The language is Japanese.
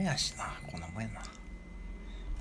めやしな。こんなもんやな。